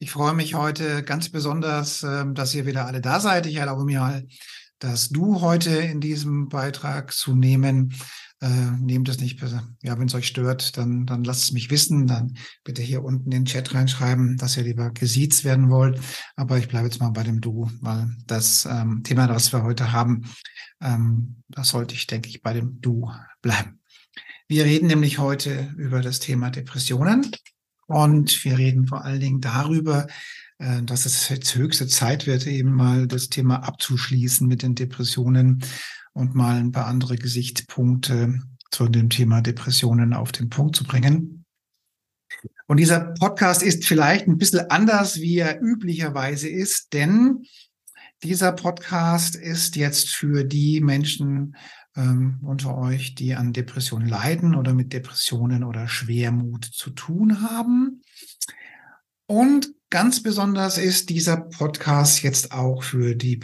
Ich freue mich heute ganz besonders, ähm, dass ihr wieder alle da seid. Ich erlaube mir mal, dass du heute in diesem Beitrag zu nehmen. Äh, nehmt es nicht, ja, wenn es euch stört, dann, dann lasst es mich wissen. Dann bitte hier unten in den Chat reinschreiben, dass ihr lieber gesiezt werden wollt. Aber ich bleibe jetzt mal bei dem Du, weil das ähm, Thema, das wir heute haben, ähm, das sollte ich, denke ich, bei dem Du bleiben. Wir reden nämlich heute über das Thema Depressionen. Und wir reden vor allen Dingen darüber, äh, dass es jetzt höchste Zeit wird, eben mal das Thema abzuschließen mit den Depressionen und mal ein paar andere Gesichtspunkte zu dem Thema Depressionen auf den Punkt zu bringen. Und dieser Podcast ist vielleicht ein bisschen anders, wie er üblicherweise ist, denn dieser Podcast ist jetzt für die Menschen ähm, unter euch, die an Depressionen leiden oder mit Depressionen oder Schwermut zu tun haben. Und ganz besonders ist dieser Podcast jetzt auch für die,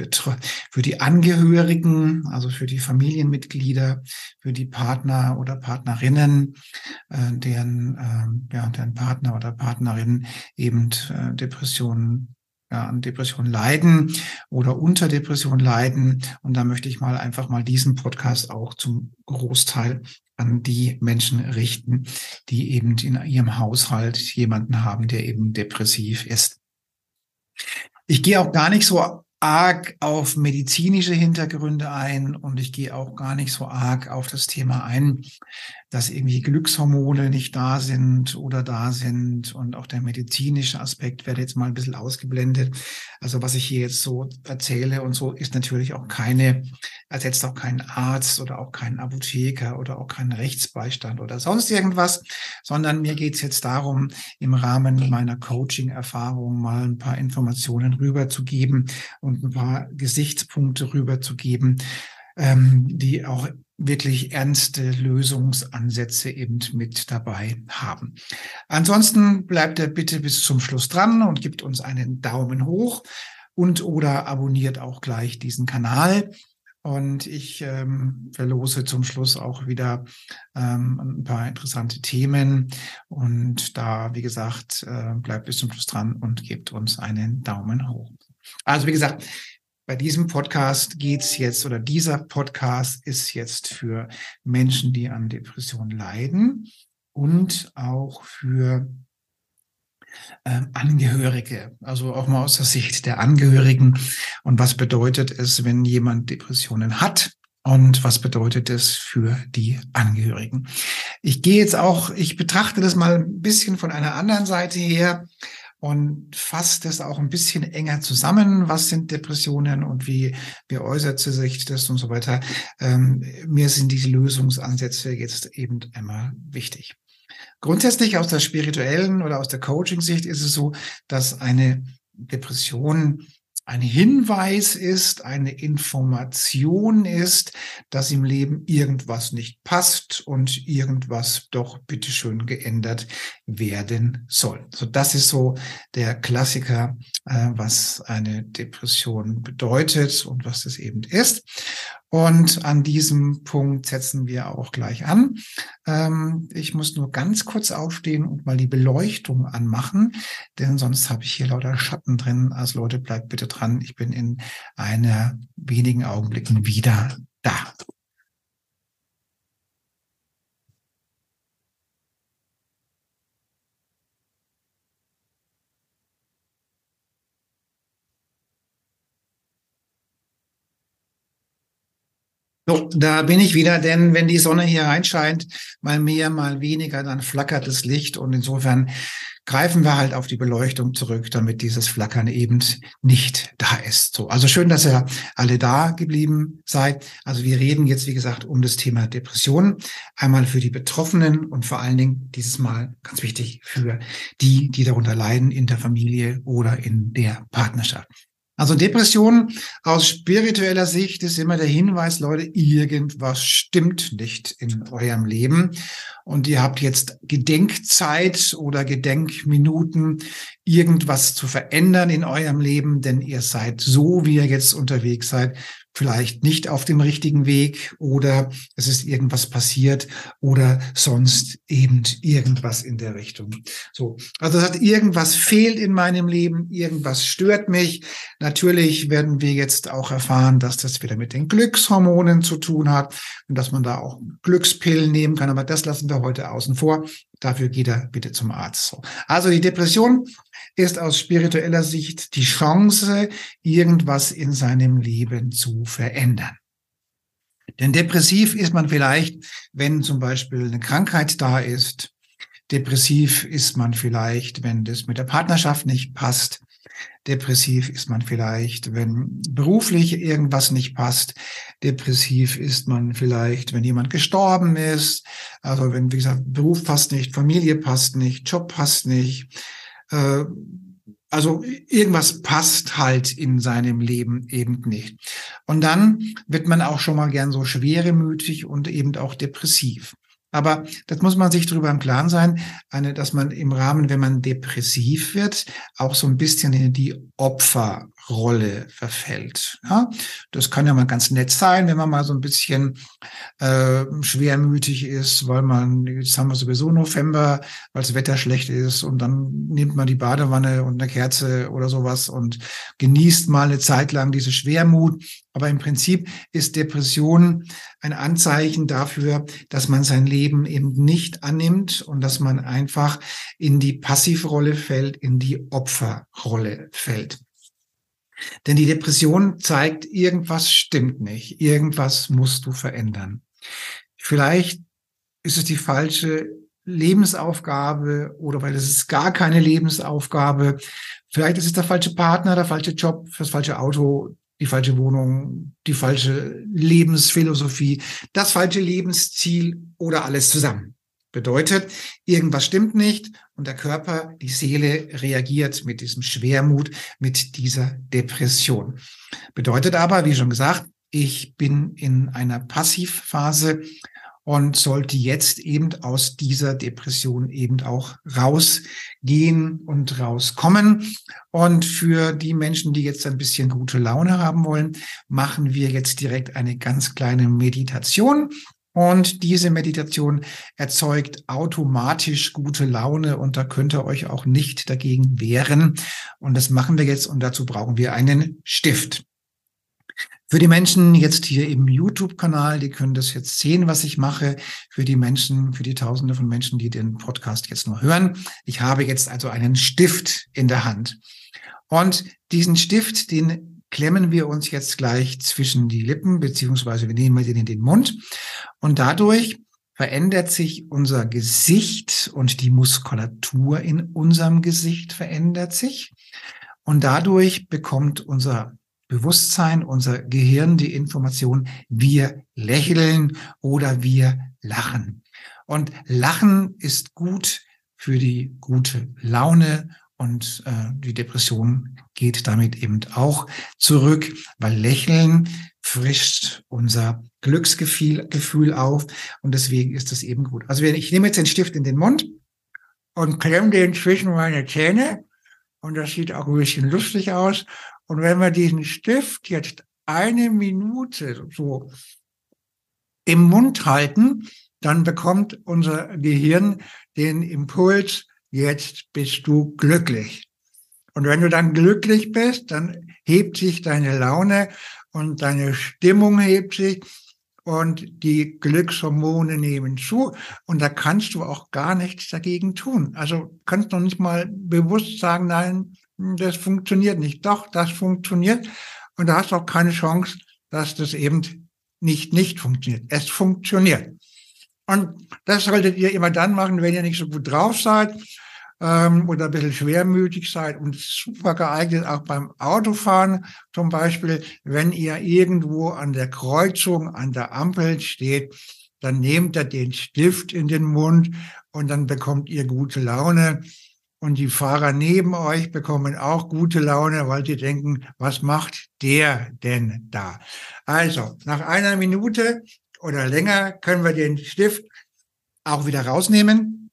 für die Angehörigen, also für die Familienmitglieder, für die Partner oder Partnerinnen, äh, deren, äh, ja, deren Partner oder Partnerin eben äh, Depressionen an Depression leiden oder unter Depression leiden. Und da möchte ich mal einfach mal diesen Podcast auch zum Großteil an die Menschen richten, die eben in ihrem Haushalt jemanden haben, der eben depressiv ist. Ich gehe auch gar nicht so arg auf medizinische Hintergründe ein und ich gehe auch gar nicht so arg auf das Thema ein, dass irgendwie Glückshormone nicht da sind oder da sind und auch der medizinische Aspekt wird jetzt mal ein bisschen ausgeblendet. Also was ich hier jetzt so erzähle und so ist natürlich auch keine, ersetzt auch keinen Arzt oder auch keinen Apotheker oder auch keinen Rechtsbeistand oder sonst irgendwas, sondern mir geht es jetzt darum, im Rahmen meiner Coaching-Erfahrung mal ein paar Informationen rüberzugeben und ein paar Gesichtspunkte rüberzugeben, ähm, die auch wirklich ernste Lösungsansätze eben mit dabei haben. Ansonsten bleibt er bitte bis zum Schluss dran und gibt uns einen Daumen hoch und oder abonniert auch gleich diesen Kanal. Und ich ähm, verlose zum Schluss auch wieder ähm, ein paar interessante Themen. Und da, wie gesagt, äh, bleibt bis zum Schluss dran und gebt uns einen Daumen hoch. Also wie gesagt, bei diesem Podcast geht's jetzt oder dieser Podcast ist jetzt für Menschen, die an Depressionen leiden und auch für ähm, Angehörige, also auch mal aus der Sicht der Angehörigen. Und was bedeutet es, wenn jemand Depressionen hat? Und was bedeutet es für die Angehörigen? Ich gehe jetzt auch, ich betrachte das mal ein bisschen von einer anderen Seite her und fasst das auch ein bisschen enger zusammen. Was sind Depressionen und wie, wie äußert sich das und so weiter. Ähm, mir sind diese Lösungsansätze jetzt eben immer wichtig. Grundsätzlich aus der spirituellen oder aus der Coaching-Sicht ist es so, dass eine Depression ein Hinweis ist, eine Information ist, dass im Leben irgendwas nicht passt und irgendwas doch bitteschön geändert werden soll. So, das ist so der Klassiker, äh, was eine Depression bedeutet und was es eben ist. Und an diesem Punkt setzen wir auch gleich an. Ähm, ich muss nur ganz kurz aufstehen und mal die Beleuchtung anmachen, denn sonst habe ich hier lauter Schatten drin. Also Leute, bleibt bitte dran. Ich bin in einer wenigen Augenblicken wieder da. So, da bin ich wieder, denn wenn die Sonne hier reinscheint, mal mehr, mal weniger, dann flackert das Licht und insofern greifen wir halt auf die Beleuchtung zurück, damit dieses Flackern eben nicht da ist. So, also schön, dass ihr alle da geblieben seid. Also wir reden jetzt, wie gesagt, um das Thema Depressionen. Einmal für die Betroffenen und vor allen Dingen dieses Mal ganz wichtig für die, die darunter leiden in der Familie oder in der Partnerschaft. Also Depression aus spiritueller Sicht ist immer der Hinweis, Leute, irgendwas stimmt nicht in eurem Leben. Und ihr habt jetzt Gedenkzeit oder Gedenkminuten, irgendwas zu verändern in eurem Leben, denn ihr seid so, wie ihr jetzt unterwegs seid, vielleicht nicht auf dem richtigen Weg oder es ist irgendwas passiert oder sonst eben irgendwas in der Richtung. So. Also das heißt, irgendwas fehlt in meinem Leben, irgendwas stört mich. Natürlich werden wir jetzt auch erfahren, dass das wieder mit den Glückshormonen zu tun hat und dass man da auch Glückspillen nehmen kann, aber das lassen wir heute außen vor. Dafür geht er bitte zum Arzt. So. Also die Depression ist aus spiritueller Sicht die Chance, irgendwas in seinem Leben zu verändern. Denn depressiv ist man vielleicht, wenn zum Beispiel eine Krankheit da ist. Depressiv ist man vielleicht, wenn das mit der Partnerschaft nicht passt. Depressiv ist man vielleicht, wenn beruflich irgendwas nicht passt. Depressiv ist man vielleicht, wenn jemand gestorben ist. Also wenn, wie gesagt, Beruf passt nicht, Familie passt nicht, Job passt nicht. Äh, also irgendwas passt halt in seinem Leben eben nicht. Und dann wird man auch schon mal gern so schweremütig und eben auch depressiv. Aber das muss man sich darüber im Klaren sein, eine, dass man im Rahmen, wenn man depressiv wird, auch so ein bisschen in die Opferrolle verfällt. Ja? Das kann ja mal ganz nett sein, wenn man mal so ein bisschen äh, schwermütig ist, weil man, jetzt haben wir sowieso November, weil das Wetter schlecht ist und dann nimmt man die Badewanne und eine Kerze oder sowas und genießt mal eine Zeit lang diese Schwermut. Aber im Prinzip ist Depression ein Anzeichen dafür, dass man sein Leben eben nicht annimmt und dass man einfach in die Passivrolle fällt, in die Opferrolle fällt. Denn die Depression zeigt, irgendwas stimmt nicht, irgendwas musst du verändern. Vielleicht ist es die falsche Lebensaufgabe oder weil es ist gar keine Lebensaufgabe. Vielleicht ist es der falsche Partner, der falsche Job, das falsche Auto, die falsche Wohnung, die falsche Lebensphilosophie, das falsche Lebensziel oder alles zusammen. Bedeutet, irgendwas stimmt nicht und der Körper, die Seele reagiert mit diesem Schwermut, mit dieser Depression. Bedeutet aber, wie schon gesagt, ich bin in einer Passivphase und sollte jetzt eben aus dieser Depression eben auch rausgehen und rauskommen. Und für die Menschen, die jetzt ein bisschen gute Laune haben wollen, machen wir jetzt direkt eine ganz kleine Meditation. Und diese Meditation erzeugt automatisch gute Laune und da könnt ihr euch auch nicht dagegen wehren. Und das machen wir jetzt und dazu brauchen wir einen Stift. Für die Menschen jetzt hier im YouTube-Kanal, die können das jetzt sehen, was ich mache. Für die Menschen, für die Tausende von Menschen, die den Podcast jetzt nur hören. Ich habe jetzt also einen Stift in der Hand. Und diesen Stift, den klemmen wir uns jetzt gleich zwischen die Lippen, beziehungsweise wir nehmen den in den Mund. Und dadurch verändert sich unser Gesicht und die Muskulatur in unserem Gesicht verändert sich. Und dadurch bekommt unser Bewusstsein, unser Gehirn die Information, wir lächeln oder wir lachen. Und Lachen ist gut für die gute Laune und äh, die Depression geht damit eben auch zurück, weil Lächeln frischt unser Glücksgefühl Gefühl auf. Und deswegen ist das eben gut. Also ich nehme jetzt den Stift in den Mund und klemme den zwischen meine Zähne. Und das sieht auch ein bisschen lustig aus. Und wenn wir diesen Stift jetzt eine Minute so im Mund halten, dann bekommt unser Gehirn den Impuls, jetzt bist du glücklich. Und wenn du dann glücklich bist, dann hebt sich deine Laune und deine Stimmung hebt sich und die Glückshormone nehmen zu und da kannst du auch gar nichts dagegen tun. Also kannst noch nicht mal bewusst sagen, nein, das funktioniert nicht. Doch, das funktioniert. Und da hast du auch keine Chance, dass das eben nicht nicht funktioniert. Es funktioniert. Und das solltet ihr immer dann machen, wenn ihr nicht so gut drauf seid ähm, oder ein bisschen schwermütig seid und super geeignet auch beim Autofahren. Zum Beispiel, wenn ihr irgendwo an der Kreuzung, an der Ampel steht, dann nehmt ihr den Stift in den Mund und dann bekommt ihr gute Laune. Und die Fahrer neben euch bekommen auch gute Laune, weil sie denken, was macht der denn da? Also, nach einer Minute oder länger können wir den Stift auch wieder rausnehmen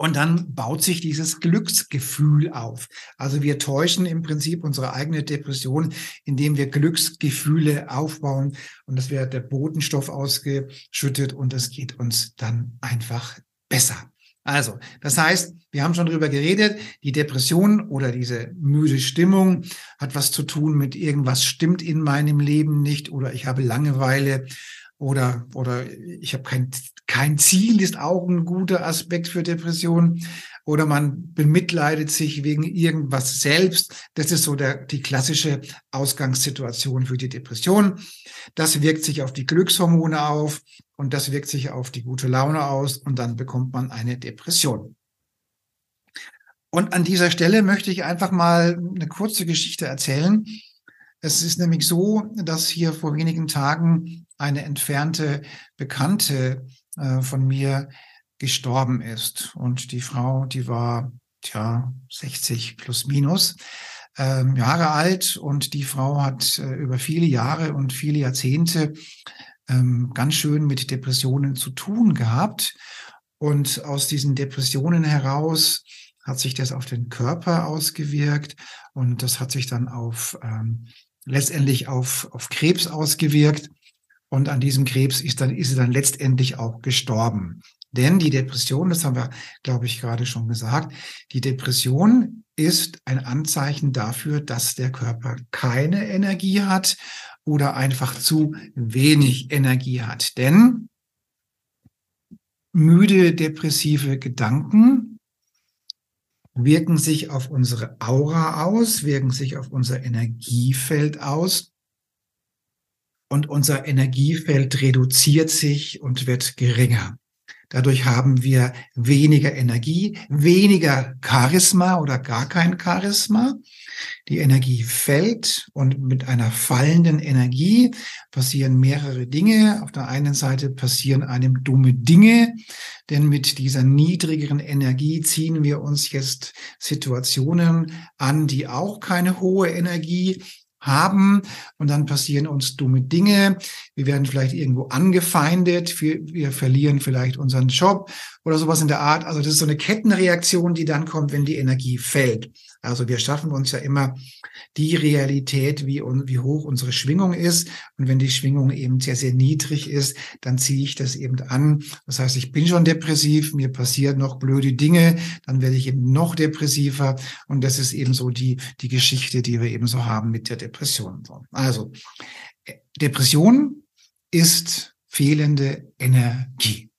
und dann baut sich dieses Glücksgefühl auf. Also wir täuschen im Prinzip unsere eigene Depression, indem wir Glücksgefühle aufbauen und es wird der Botenstoff ausgeschüttet und es geht uns dann einfach besser. Also, das heißt, wir haben schon drüber geredet, die Depression oder diese müde Stimmung hat was zu tun mit irgendwas stimmt in meinem Leben nicht oder ich habe Langeweile oder, oder ich habe kein, kein Ziel, ist auch ein guter Aspekt für Depressionen. Oder man bemitleidet sich wegen irgendwas selbst. Das ist so der, die klassische Ausgangssituation für die Depression. Das wirkt sich auf die Glückshormone auf und das wirkt sich auf die gute Laune aus und dann bekommt man eine Depression. Und an dieser Stelle möchte ich einfach mal eine kurze Geschichte erzählen. Es ist nämlich so, dass hier vor wenigen Tagen eine entfernte Bekannte äh, von mir gestorben ist. Und die Frau, die war, tja, 60 plus minus ähm, Jahre alt. Und die Frau hat äh, über viele Jahre und viele Jahrzehnte ähm, ganz schön mit Depressionen zu tun gehabt. Und aus diesen Depressionen heraus hat sich das auf den Körper ausgewirkt und das hat sich dann auf ähm, letztendlich auf, auf Krebs ausgewirkt. Und an diesem Krebs ist, dann, ist sie dann letztendlich auch gestorben. Denn die Depression, das haben wir, glaube ich, gerade schon gesagt, die Depression ist ein Anzeichen dafür, dass der Körper keine Energie hat oder einfach zu wenig Energie hat. Denn müde depressive Gedanken wirken sich auf unsere Aura aus, wirken sich auf unser Energiefeld aus und unser Energiefeld reduziert sich und wird geringer. Dadurch haben wir weniger Energie, weniger Charisma oder gar kein Charisma. Die Energie fällt und mit einer fallenden Energie passieren mehrere Dinge. Auf der einen Seite passieren einem dumme Dinge, denn mit dieser niedrigeren Energie ziehen wir uns jetzt Situationen an, die auch keine hohe Energie haben und dann passieren uns dumme Dinge. Wir werden vielleicht irgendwo angefeindet, wir, wir verlieren vielleicht unseren Job oder sowas in der Art. Also das ist so eine Kettenreaktion, die dann kommt, wenn die Energie fällt. Also wir schaffen uns ja immer die Realität, wie, wie hoch unsere Schwingung ist. Und wenn die Schwingung eben sehr, sehr niedrig ist, dann ziehe ich das eben an. Das heißt, ich bin schon depressiv, mir passieren noch blöde Dinge, dann werde ich eben noch depressiver. Und das ist eben so die, die Geschichte, die wir eben so haben mit der Depression. Also, Depression ist fehlende Energie.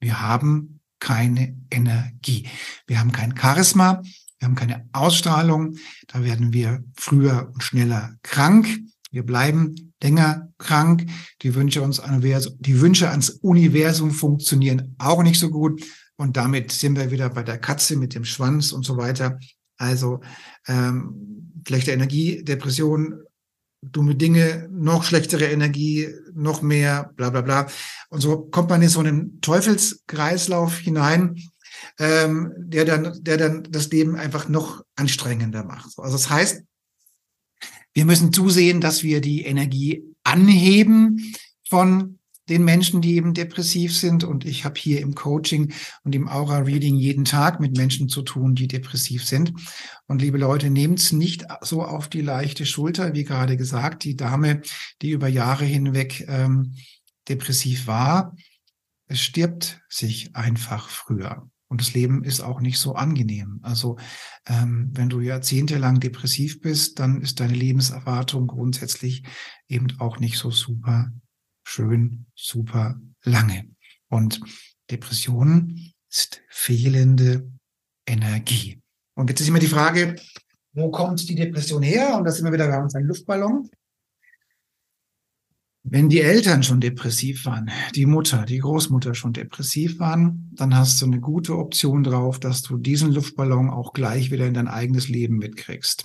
Wir haben keine Energie. Wir haben kein Charisma, wir haben keine Ausstrahlung, da werden wir früher und schneller krank. Wir bleiben länger krank. Die Wünsche, uns die Wünsche ans Universum funktionieren auch nicht so gut. Und damit sind wir wieder bei der Katze mit dem Schwanz und so weiter. Also ähm, schlechte Energie, Depression, dumme Dinge, noch schlechtere Energie, noch mehr, bla bla bla. Und so kommt man in so einen Teufelskreislauf hinein, ähm, der dann, der dann das Leben einfach noch anstrengender macht. Also das heißt, wir müssen zusehen, dass wir die Energie anheben von den Menschen, die eben depressiv sind. Und ich habe hier im Coaching und im Aura-Reading jeden Tag mit Menschen zu tun, die depressiv sind. Und liebe Leute, nehmt es nicht so auf die leichte Schulter, wie gerade gesagt, die Dame, die über Jahre hinweg ähm, depressiv war, es stirbt sich einfach früher. Und das Leben ist auch nicht so angenehm. Also ähm, wenn du jahrzehntelang depressiv bist, dann ist deine Lebenserwartung grundsätzlich eben auch nicht so super schön, super lange. Und Depression ist fehlende Energie. Und jetzt ist immer die Frage, wo kommt die Depression her? Und da sind wir wieder bei unserem Luftballon. Wenn die Eltern schon depressiv waren, die Mutter, die Großmutter schon depressiv waren, dann hast du eine gute Option drauf, dass du diesen Luftballon auch gleich wieder in dein eigenes Leben mitkriegst.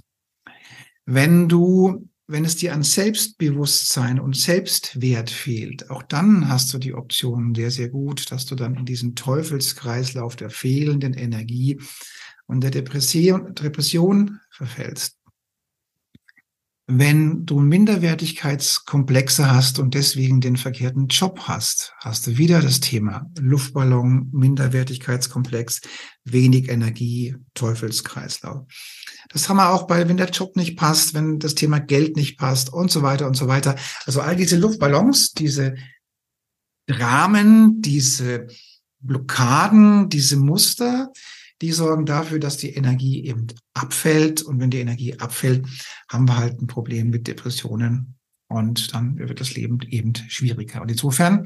Wenn du, wenn es dir an Selbstbewusstsein und Selbstwert fehlt, auch dann hast du die Option sehr, sehr gut, dass du dann in diesen Teufelskreislauf der fehlenden Energie und der Depression, Depression verfällst wenn du Minderwertigkeitskomplexe hast und deswegen den verkehrten Job hast, hast du wieder das Thema Luftballon, Minderwertigkeitskomplex, wenig Energie, Teufelskreislauf. Das haben wir auch bei, wenn der Job nicht passt, wenn das Thema Geld nicht passt und so weiter und so weiter. Also all diese Luftballons, diese Dramen, diese Blockaden, diese Muster, die sorgen dafür, dass die Energie eben abfällt. Und wenn die Energie abfällt, haben wir halt ein Problem mit Depressionen. Und dann wird das Leben eben schwieriger. Und insofern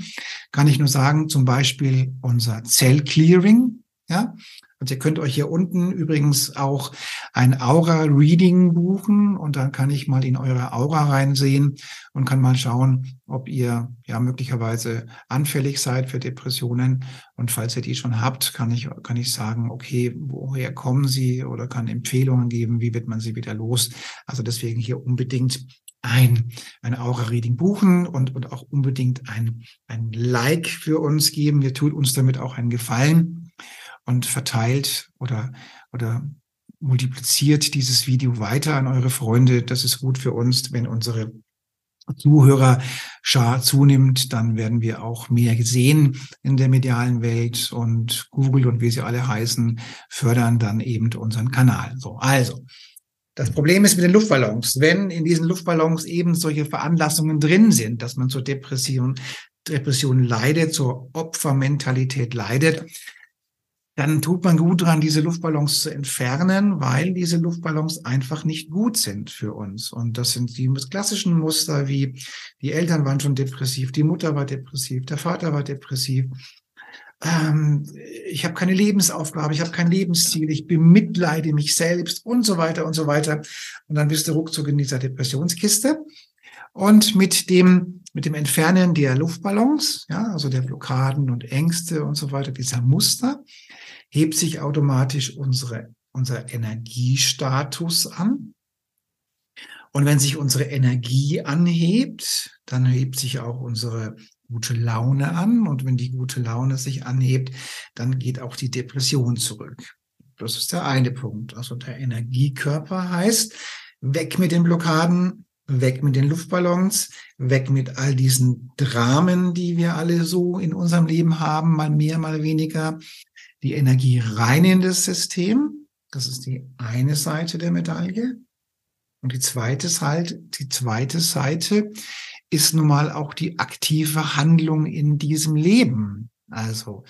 kann ich nur sagen, zum Beispiel unser Zellclearing, ja, und ihr könnt euch hier unten übrigens auch ein Aura-Reading buchen und dann kann ich mal in eure Aura reinsehen und kann mal schauen, ob ihr ja möglicherweise anfällig seid für Depressionen. Und falls ihr die schon habt, kann ich, kann ich sagen, okay, woher kommen sie oder kann Empfehlungen geben, wie wird man sie wieder los. Also deswegen hier unbedingt ein, ein Aura-Reading buchen und, und auch unbedingt ein, ein Like für uns geben. Ihr tut uns damit auch einen Gefallen und verteilt oder, oder multipliziert dieses Video weiter an eure Freunde. Das ist gut für uns, wenn unsere Zuhörerschar zunimmt, dann werden wir auch mehr gesehen in der medialen Welt und Google und wie sie alle heißen, fördern dann eben unseren Kanal. So, also. Das Problem ist mit den Luftballons. Wenn in diesen Luftballons eben solche Veranlassungen drin sind, dass man zur Depression, Depression leidet, zur Opfermentalität leidet, dann tut man gut daran, diese Luftballons zu entfernen, weil diese Luftballons einfach nicht gut sind für uns. Und das sind die klassischen Muster wie die Eltern waren schon depressiv, die Mutter war depressiv, der Vater war depressiv. Ähm, ich habe keine Lebensaufgabe, ich habe kein Lebensziel, ich bemitleide mich selbst und so weiter und so weiter. Und dann bist du ruckzuck in dieser Depressionskiste. Und mit dem, mit dem Entfernen der Luftballons, ja, also der Blockaden und Ängste und so weiter, dieser Muster, hebt sich automatisch unsere, unser Energiestatus an. Und wenn sich unsere Energie anhebt, dann hebt sich auch unsere gute Laune an. Und wenn die gute Laune sich anhebt, dann geht auch die Depression zurück. Das ist der eine Punkt. Also der Energiekörper heißt, weg mit den Blockaden, weg mit den Luftballons, weg mit all diesen Dramen, die wir alle so in unserem Leben haben, mal mehr, mal weniger die Energie rein in das System. Das ist die eine Seite der Medaille. Und die zweite Seite, die zweite Seite ist nun mal auch die aktive Handlung in diesem Leben. Also,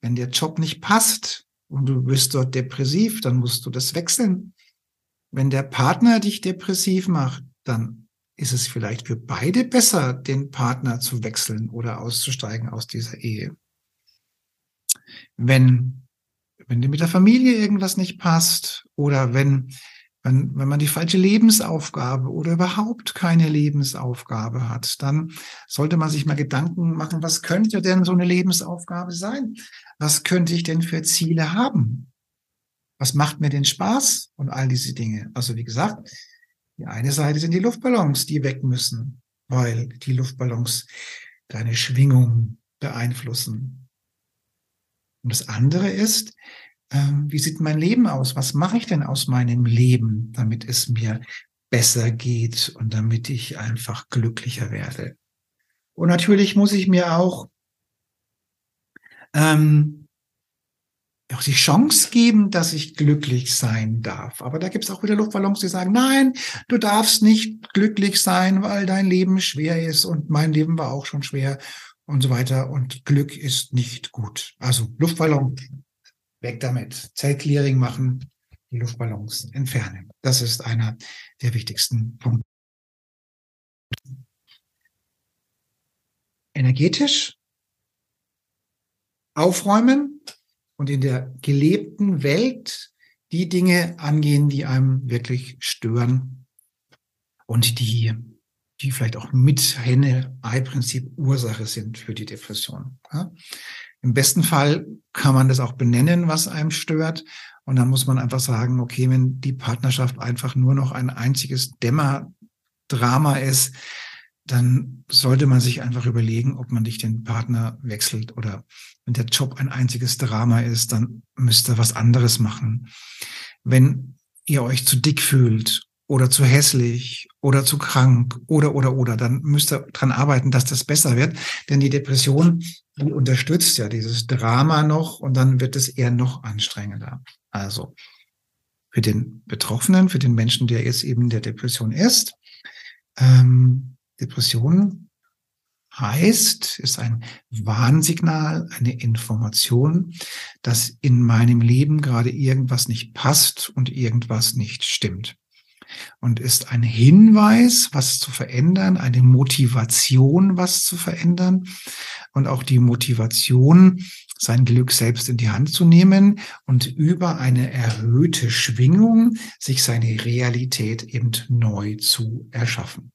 wenn der Job nicht passt und du bist dort depressiv, dann musst du das wechseln. Wenn der Partner dich depressiv macht, dann ist es vielleicht für beide besser, den Partner zu wechseln oder auszusteigen aus dieser Ehe wenn, wenn dir mit der Familie irgendwas nicht passt oder wenn, wenn, wenn man die falsche Lebensaufgabe oder überhaupt keine Lebensaufgabe hat, dann sollte man sich mal Gedanken machen, was könnte denn so eine Lebensaufgabe sein? Was könnte ich denn für Ziele haben? Was macht mir denn Spaß und all diese Dinge? Also wie gesagt, die eine Seite sind die Luftballons, die weg müssen, weil die Luftballons deine Schwingung beeinflussen. Und das andere ist, ähm, wie sieht mein Leben aus? Was mache ich denn aus meinem Leben, damit es mir besser geht und damit ich einfach glücklicher werde? Und natürlich muss ich mir auch, ähm, auch die Chance geben, dass ich glücklich sein darf. Aber da gibt es auch wieder Luftballons, die sagen, nein, du darfst nicht glücklich sein, weil dein Leben schwer ist und mein Leben war auch schon schwer und so weiter. Und Glück ist nicht gut. Also Luftballon, weg damit. Zellclearing machen, die Luftballons entfernen. Das ist einer der wichtigsten Punkte. Energetisch aufräumen und in der gelebten Welt die Dinge angehen, die einem wirklich stören und die die vielleicht auch mit Henne-Ei-Prinzip Ursache sind für die Depression. Ja? Im besten Fall kann man das auch benennen, was einem stört. Und dann muss man einfach sagen, okay, wenn die Partnerschaft einfach nur noch ein einziges Dämmerdrama ist, dann sollte man sich einfach überlegen, ob man nicht den Partner wechselt oder wenn der Job ein einziges Drama ist, dann müsst ihr was anderes machen. Wenn ihr euch zu dick fühlt oder zu hässlich oder zu krank oder, oder, oder, dann müsst ihr dran arbeiten, dass das besser wird. Denn die Depression, die unterstützt ja dieses Drama noch und dann wird es eher noch anstrengender. Also für den Betroffenen, für den Menschen, der jetzt eben der Depression ist, ähm, Depression heißt, ist ein Warnsignal, eine Information, dass in meinem Leben gerade irgendwas nicht passt und irgendwas nicht stimmt. Und ist ein Hinweis, was zu verändern, eine Motivation, was zu verändern und auch die Motivation, sein Glück selbst in die Hand zu nehmen und über eine erhöhte Schwingung sich seine Realität eben neu zu erschaffen.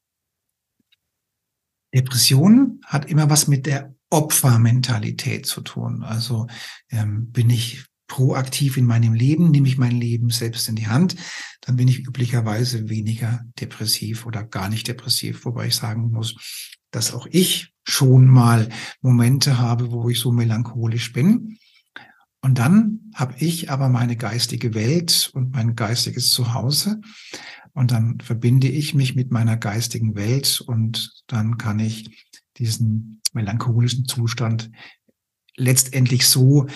Depression hat immer was mit der Opfermentalität zu tun. Also ähm, bin ich proaktiv in meinem Leben, nehme ich mein Leben selbst in die Hand, dann bin ich üblicherweise weniger depressiv oder gar nicht depressiv, wobei ich sagen muss, dass auch ich schon mal Momente habe, wo ich so melancholisch bin. Und dann habe ich aber meine geistige Welt und mein geistiges Zuhause. Und dann verbinde ich mich mit meiner geistigen Welt und dann kann ich diesen melancholischen Zustand letztendlich so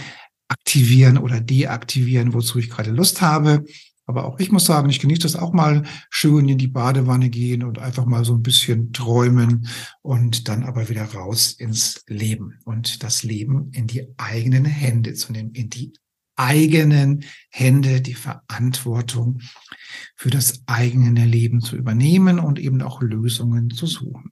aktivieren oder deaktivieren, wozu ich gerade Lust habe. Aber auch ich muss sagen, ich genieße das auch mal schön in die Badewanne gehen und einfach mal so ein bisschen träumen und dann aber wieder raus ins Leben und das Leben in die eigenen Hände zu nehmen, in die eigenen Hände die Verantwortung für das eigene Leben zu übernehmen und eben auch Lösungen zu suchen.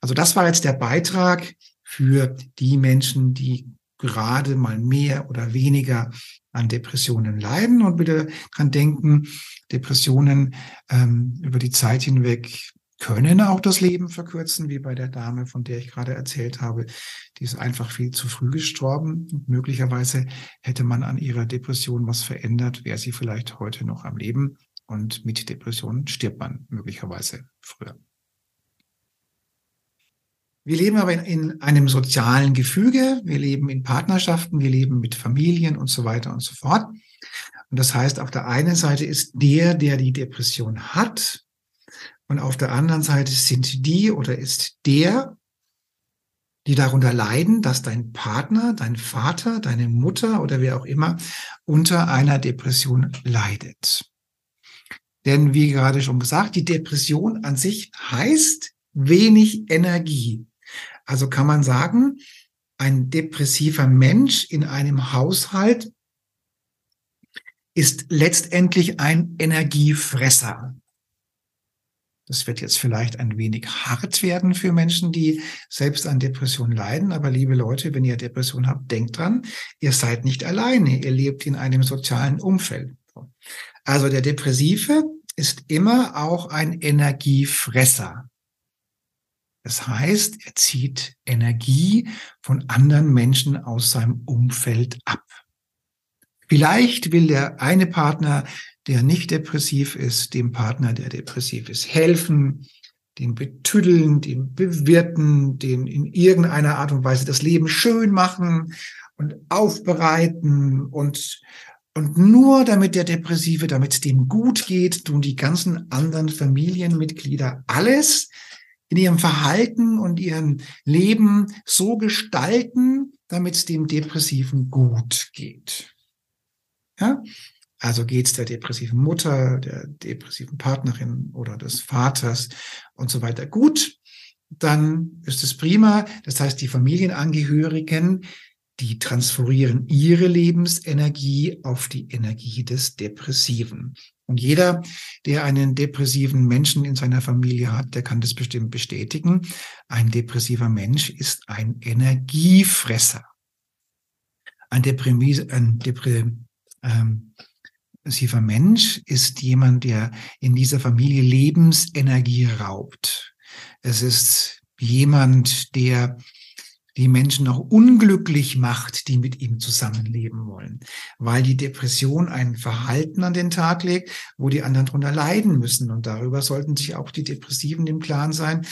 Also das war jetzt der Beitrag für die Menschen, die gerade mal mehr oder weniger an Depressionen leiden und wieder dran denken, Depressionen ähm, über die Zeit hinweg können auch das Leben verkürzen, wie bei der Dame, von der ich gerade erzählt habe. Die ist einfach viel zu früh gestorben. Und möglicherweise hätte man an ihrer Depression was verändert, wäre sie vielleicht heute noch am Leben. Und mit Depressionen stirbt man möglicherweise früher. Wir leben aber in, in, einem sozialen Gefüge, wir leben in Partnerschaften, wir leben mit Familien und so weiter und so fort. Und das heißt, auf der einen Seite ist der, der die Depression hat, und auf der anderen Seite sind die oder ist der, die darunter leiden, dass dein Partner, dein Vater, deine Mutter oder wer auch immer unter einer Depression leidet. Denn wie gerade schon gesagt, die Depression an sich heißt wenig Energie. Also kann man sagen, ein depressiver Mensch in einem Haushalt ist letztendlich ein Energiefresser. Das wird jetzt vielleicht ein wenig hart werden für Menschen, die selbst an Depression leiden. Aber liebe Leute, wenn ihr Depression habt, denkt dran, ihr seid nicht alleine. Ihr lebt in einem sozialen Umfeld. Also der Depressive ist immer auch ein Energiefresser. Das heißt, er zieht Energie von anderen Menschen aus seinem Umfeld ab. Vielleicht will der eine Partner der nicht depressiv ist, dem Partner, der depressiv ist, helfen, den betüddeln, den bewirten, den in irgendeiner Art und Weise das Leben schön machen und aufbereiten und und nur damit der Depressive, damit es dem gut geht, tun die ganzen anderen Familienmitglieder alles in ihrem Verhalten und ihrem Leben so gestalten, damit es dem Depressiven gut geht. Ja? Also geht es der depressiven Mutter, der depressiven Partnerin oder des Vaters und so weiter gut, dann ist es prima. Das heißt, die Familienangehörigen, die transferieren ihre Lebensenergie auf die Energie des Depressiven. Und jeder, der einen depressiven Menschen in seiner Familie hat, der kann das bestimmt bestätigen. Ein depressiver Mensch ist ein Energiefresser. Ein, Deprimie, ein Depri, ähm, depressiver Mensch ist jemand, der in dieser Familie Lebensenergie raubt. Es ist jemand, der die Menschen auch unglücklich macht, die mit ihm zusammenleben wollen, weil die Depression ein Verhalten an den Tag legt, wo die anderen drunter leiden müssen. Und darüber sollten sich auch die Depressiven im Klaren sein.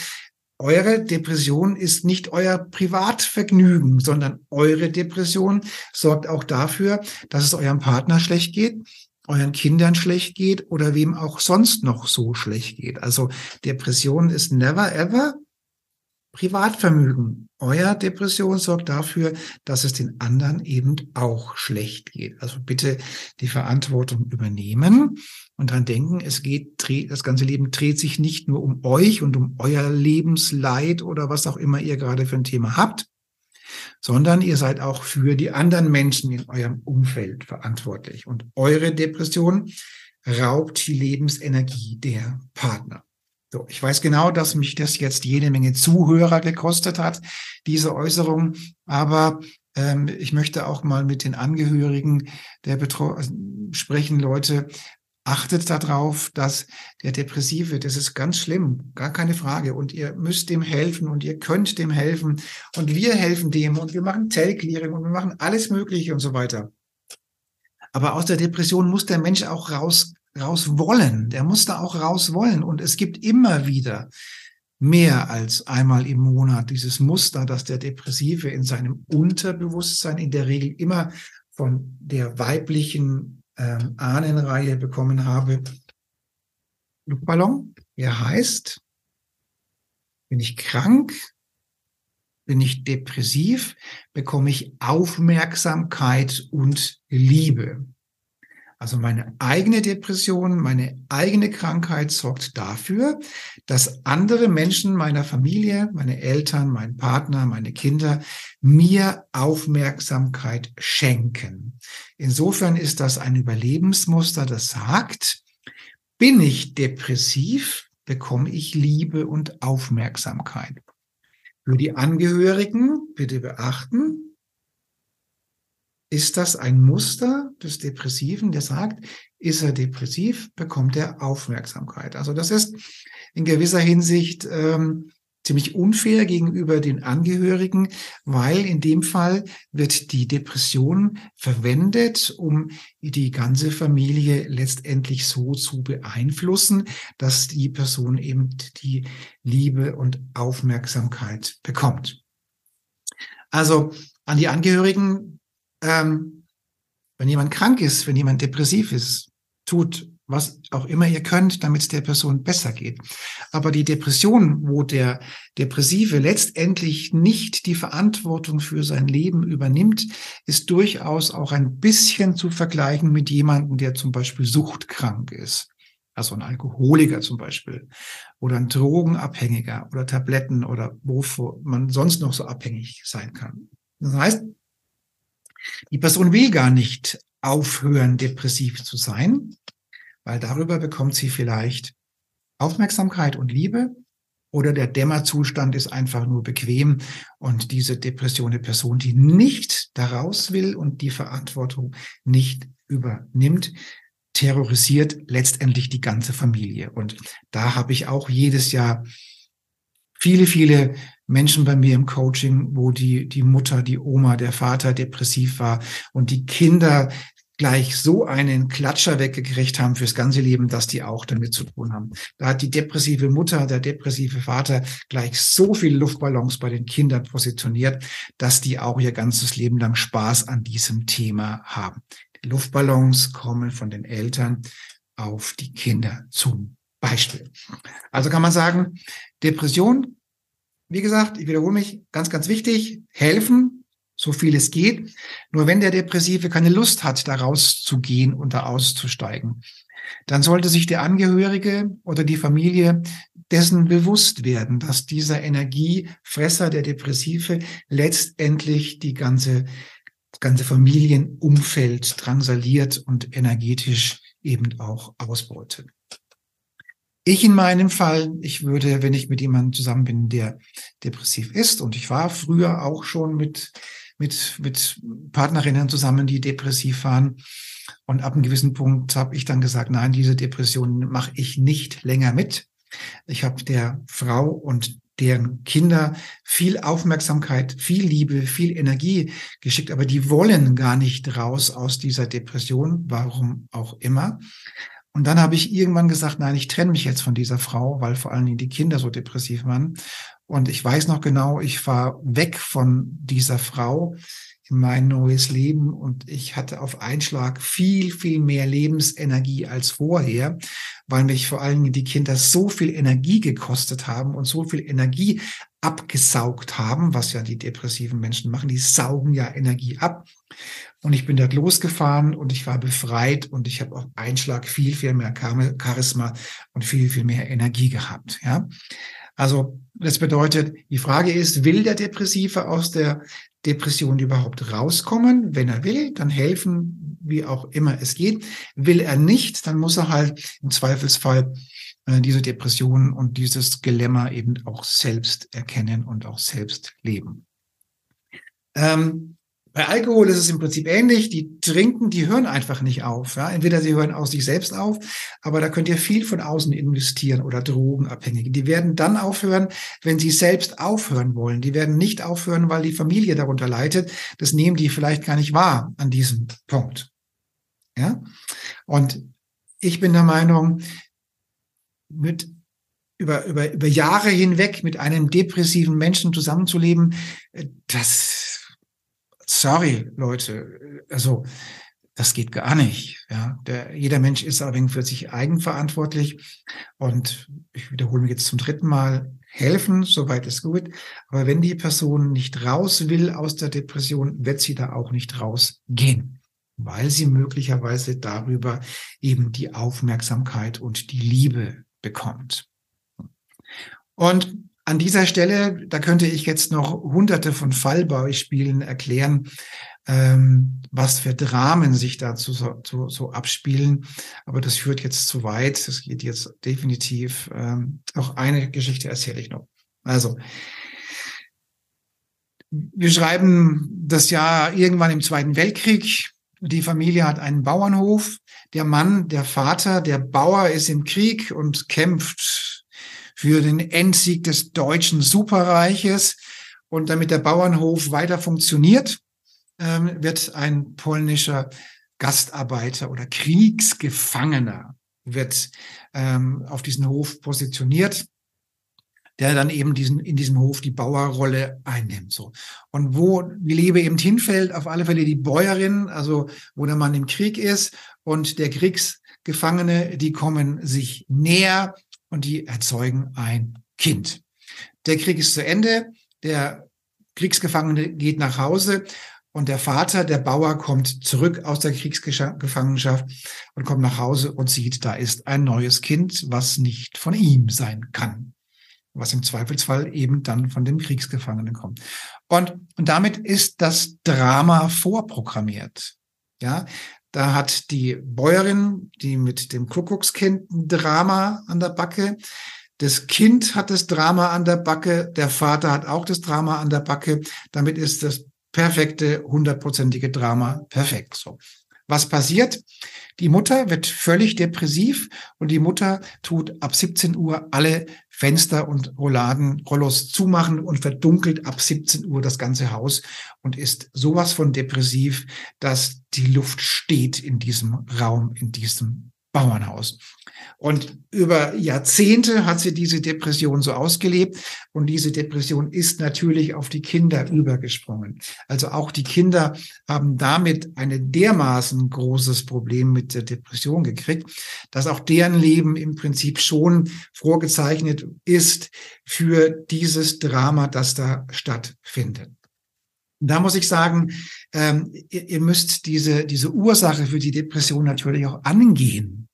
Eure Depression ist nicht euer Privatvergnügen, sondern eure Depression sorgt auch dafür, dass es eurem Partner schlecht geht, euren Kindern schlecht geht oder wem auch sonst noch so schlecht geht. Also Depression ist never ever Privatvermögen. Euer Depression sorgt dafür, dass es den anderen eben auch schlecht geht. Also bitte die Verantwortung übernehmen und dran denken, es geht, das ganze Leben dreht sich nicht nur um euch und um euer Lebensleid oder was auch immer ihr gerade für ein Thema habt, sondern ihr seid auch für die anderen Menschen in eurem Umfeld verantwortlich. Und eure Depression raubt die Lebensenergie der Partner. So, ich weiß genau, dass mich das jetzt jede Menge Zuhörer gekostet hat, diese Äußerung, aber ähm, ich möchte auch mal mit den Angehörigen der Betro sprechen, Leute, achtet darauf, dass der Depressive, das ist ganz schlimm, gar keine Frage. Und ihr müsst dem helfen und ihr könnt dem helfen. Und wir helfen dem und wir machen Tellclearing und wir machen alles Mögliche und so weiter. Aber aus der Depression muss der Mensch auch raus raus wollen. Der muss da auch raus wollen. Und es gibt immer wieder mehr als einmal im Monat dieses Muster, dass der Depressive in seinem Unterbewusstsein in der Regel immer von der weiblichen ähm, Ahnenreihe bekommen habe. Luftballon, er heißt, bin ich krank, bin ich depressiv, bekomme ich Aufmerksamkeit und Liebe. Also meine eigene Depression, meine eigene Krankheit sorgt dafür, dass andere Menschen meiner Familie, meine Eltern, mein Partner, meine Kinder mir Aufmerksamkeit schenken. Insofern ist das ein Überlebensmuster, das sagt, bin ich depressiv, bekomme ich Liebe und Aufmerksamkeit. Für die Angehörigen bitte beachten, ist das ein Muster des Depressiven, der sagt, ist er depressiv, bekommt er Aufmerksamkeit. Also das ist in gewisser Hinsicht ähm, ziemlich unfair gegenüber den Angehörigen, weil in dem Fall wird die Depression verwendet, um die ganze Familie letztendlich so zu beeinflussen, dass die Person eben die Liebe und Aufmerksamkeit bekommt. Also an die Angehörigen ähm, wenn jemand krank ist, wenn jemand depressiv ist, tut was auch immer ihr könnt, damit es der Person besser geht. Aber die Depression, wo der Depressive letztendlich nicht die Verantwortung für sein Leben übernimmt, ist durchaus auch ein bisschen zu vergleichen mit jemandem, der zum Beispiel suchtkrank ist. Also ein Alkoholiker zum Beispiel oder ein Drogenabhängiger oder Tabletten oder wovor man sonst noch so abhängig sein kann. Das heißt, die Person will gar nicht aufhören, depressiv zu sein, weil darüber bekommt sie vielleicht Aufmerksamkeit und Liebe oder der Dämmerzustand ist einfach nur bequem und diese Depression, eine Person, die nicht daraus will und die Verantwortung nicht übernimmt, terrorisiert letztendlich die ganze Familie. Und da habe ich auch jedes Jahr viele, viele Menschen bei mir im Coaching, wo die, die Mutter, die Oma, der Vater depressiv war und die Kinder gleich so einen Klatscher weggekriegt haben fürs ganze Leben, dass die auch damit zu tun haben. Da hat die depressive Mutter, der depressive Vater gleich so viele Luftballons bei den Kindern positioniert, dass die auch ihr ganzes Leben lang Spaß an diesem Thema haben. Die Luftballons kommen von den Eltern auf die Kinder zum Beispiel. Also kann man sagen, Depression wie gesagt, ich wiederhole mich, ganz, ganz wichtig, helfen, so viel es geht. Nur wenn der Depressive keine Lust hat, da rauszugehen und da auszusteigen, dann sollte sich der Angehörige oder die Familie dessen bewusst werden, dass dieser Energiefresser, der Depressive, letztendlich die ganze, ganze Familienumfeld drangsaliert und energetisch eben auch ausbeutet. Ich in meinem Fall, ich würde, wenn ich mit jemandem zusammen bin, der depressiv ist, und ich war früher auch schon mit, mit, mit Partnerinnen zusammen, die depressiv waren. Und ab einem gewissen Punkt habe ich dann gesagt, nein, diese Depression mache ich nicht länger mit. Ich habe der Frau und deren Kinder viel Aufmerksamkeit, viel Liebe, viel Energie geschickt, aber die wollen gar nicht raus aus dieser Depression, warum auch immer. Und dann habe ich irgendwann gesagt, nein, ich trenne mich jetzt von dieser Frau, weil vor allen Dingen die Kinder so depressiv waren. Und ich weiß noch genau, ich war weg von dieser Frau in mein neues Leben und ich hatte auf Einschlag viel, viel mehr Lebensenergie als vorher, weil mich vor allen Dingen die Kinder so viel Energie gekostet haben und so viel Energie abgesaugt haben, was ja die depressiven Menschen machen. Die saugen ja Energie ab. Und ich bin dort losgefahren und ich war befreit und ich habe auf Einschlag viel, viel mehr Charisma und viel, viel mehr Energie gehabt. Ja. Also das bedeutet, die Frage ist, will der Depressive aus der Depression überhaupt rauskommen? Wenn er will, dann helfen, wie auch immer es geht. Will er nicht, dann muss er halt im Zweifelsfall äh, diese Depression und dieses Dilemma eben auch selbst erkennen und auch selbst leben. Ähm, bei Alkohol ist es im Prinzip ähnlich. Die trinken, die hören einfach nicht auf. Ja? Entweder sie hören aus sich selbst auf, aber da könnt ihr viel von außen investieren oder Drogenabhängige. Die werden dann aufhören, wenn sie selbst aufhören wollen. Die werden nicht aufhören, weil die Familie darunter leidet. Das nehmen die vielleicht gar nicht wahr an diesem Punkt. Ja? Und ich bin der Meinung, mit über, über, über Jahre hinweg mit einem depressiven Menschen zusammenzuleben, äh, das sorry, Leute, also das geht gar nicht. Ja, der, jeder Mensch ist allerdings für sich eigenverantwortlich. Und ich wiederhole mich jetzt zum dritten Mal, helfen, soweit ist gut. Aber wenn die Person nicht raus will aus der Depression, wird sie da auch nicht rausgehen, weil sie möglicherweise darüber eben die Aufmerksamkeit und die Liebe bekommt. Und an dieser Stelle, da könnte ich jetzt noch hunderte von Fallbeispielen erklären, ähm, was für Dramen sich dazu so, so, so abspielen. Aber das führt jetzt zu weit. Das geht jetzt definitiv. Ähm, noch eine Geschichte erzähle ich noch. Also, wir schreiben das Jahr irgendwann im Zweiten Weltkrieg. Die Familie hat einen Bauernhof. Der Mann, der Vater, der Bauer ist im Krieg und kämpft für den Endsieg des deutschen Superreiches. Und damit der Bauernhof weiter funktioniert, ähm, wird ein polnischer Gastarbeiter oder Kriegsgefangener wird ähm, auf diesen Hof positioniert, der dann eben diesen, in diesem Hof die Bauerrolle einnimmt. So. Und wo die Liebe eben hinfällt, auf alle Fälle die Bäuerin, also wo der Mann im Krieg ist und der Kriegsgefangene, die kommen sich näher und die erzeugen ein Kind. Der Krieg ist zu Ende, der Kriegsgefangene geht nach Hause und der Vater, der Bauer, kommt zurück aus der Kriegsgefangenschaft und kommt nach Hause und sieht, da ist ein neues Kind, was nicht von ihm sein kann. Was im Zweifelsfall eben dann von dem Kriegsgefangenen kommt. Und, und damit ist das Drama vorprogrammiert. Ja, da hat die Bäuerin, die mit dem Kuckuckskind ein Drama an der Backe. Das Kind hat das Drama an der Backe. Der Vater hat auch das Drama an der Backe. Damit ist das perfekte, hundertprozentige Drama perfekt. So. Was passiert? Die Mutter wird völlig depressiv und die Mutter tut ab 17 Uhr alle Fenster und Rolladen, Rollos zumachen und verdunkelt ab 17 Uhr das ganze Haus und ist sowas von depressiv, dass die Luft steht in diesem Raum, in diesem Bauernhaus. Und über Jahrzehnte hat sie diese Depression so ausgelebt. Und diese Depression ist natürlich auf die Kinder übergesprungen. Also auch die Kinder haben damit ein dermaßen großes Problem mit der Depression gekriegt, dass auch deren Leben im Prinzip schon vorgezeichnet ist für dieses Drama, das da stattfindet. Da muss ich sagen, ähm, ihr, ihr müsst diese, diese Ursache für die Depression natürlich auch angehen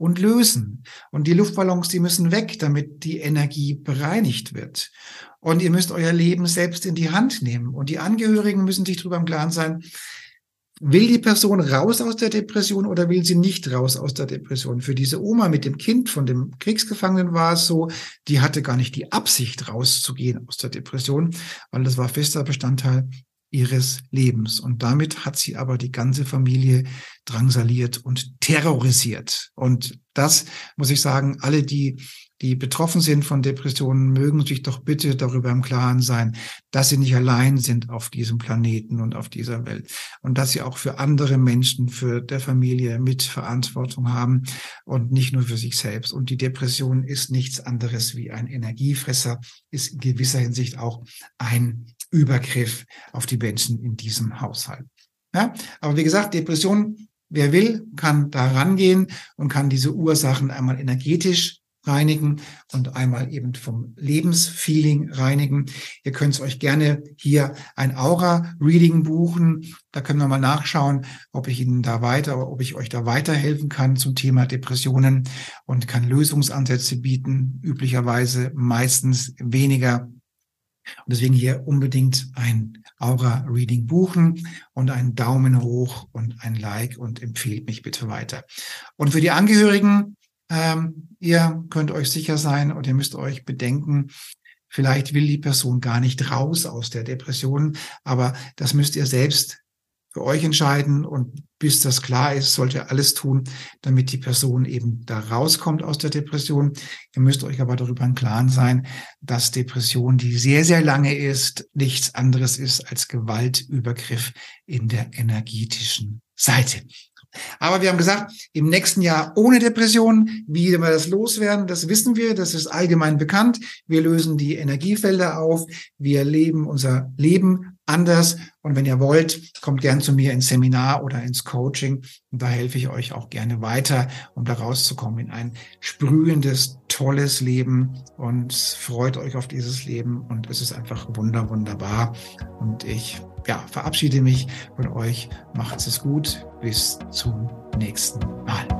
und lösen. Und die Luftballons, die müssen weg, damit die Energie bereinigt wird. Und ihr müsst euer Leben selbst in die Hand nehmen. Und die Angehörigen müssen sich darüber im Klaren sein, Will die Person raus aus der Depression oder will sie nicht raus aus der Depression? Für diese Oma mit dem Kind von dem Kriegsgefangenen war es so, die hatte gar nicht die Absicht rauszugehen aus der Depression, weil das war fester Bestandteil ihres Lebens. Und damit hat sie aber die ganze Familie drangsaliert und terrorisiert. Und das muss ich sagen, alle, die die betroffen sind von Depressionen, mögen sich doch bitte darüber im Klaren sein, dass sie nicht allein sind auf diesem Planeten und auf dieser Welt und dass sie auch für andere Menschen, für der Familie Mitverantwortung haben und nicht nur für sich selbst. Und die Depression ist nichts anderes wie ein Energiefresser, ist in gewisser Hinsicht auch ein Übergriff auf die Menschen in diesem Haushalt. Ja, aber wie gesagt, Depression, wer will, kann da rangehen und kann diese Ursachen einmal energetisch reinigen und einmal eben vom Lebensfeeling reinigen. Ihr könnt euch gerne hier ein Aura-Reading buchen. Da können wir mal nachschauen, ob ich Ihnen da weiter, ob ich euch da weiterhelfen kann zum Thema Depressionen und kann Lösungsansätze bieten. Üblicherweise meistens weniger und deswegen hier unbedingt ein Aura-Reading buchen und einen Daumen hoch und ein Like und empfehlt mich bitte weiter. Und für die Angehörigen, ähm, ihr könnt euch sicher sein und ihr müsst euch bedenken, vielleicht will die Person gar nicht raus aus der Depression, aber das müsst ihr selbst für euch entscheiden und bis das klar ist, sollt ihr alles tun, damit die Person eben da rauskommt aus der Depression. Ihr müsst euch aber darüber im Klaren sein, dass Depression, die sehr, sehr lange ist, nichts anderes ist als Gewaltübergriff in der energetischen Seite. Aber wir haben gesagt, im nächsten Jahr ohne Depression, wie wir das loswerden, das wissen wir, das ist allgemein bekannt. Wir lösen die Energiefelder auf, wir leben unser Leben anders. Und wenn ihr wollt, kommt gern zu mir ins Seminar oder ins Coaching. Und da helfe ich euch auch gerne weiter, um da rauszukommen in ein sprühendes, tolles Leben und freut euch auf dieses Leben. Und es ist einfach wunder, wunderbar. Und ich ja, verabschiede mich von euch. Macht es gut. Bis zum nächsten Mal.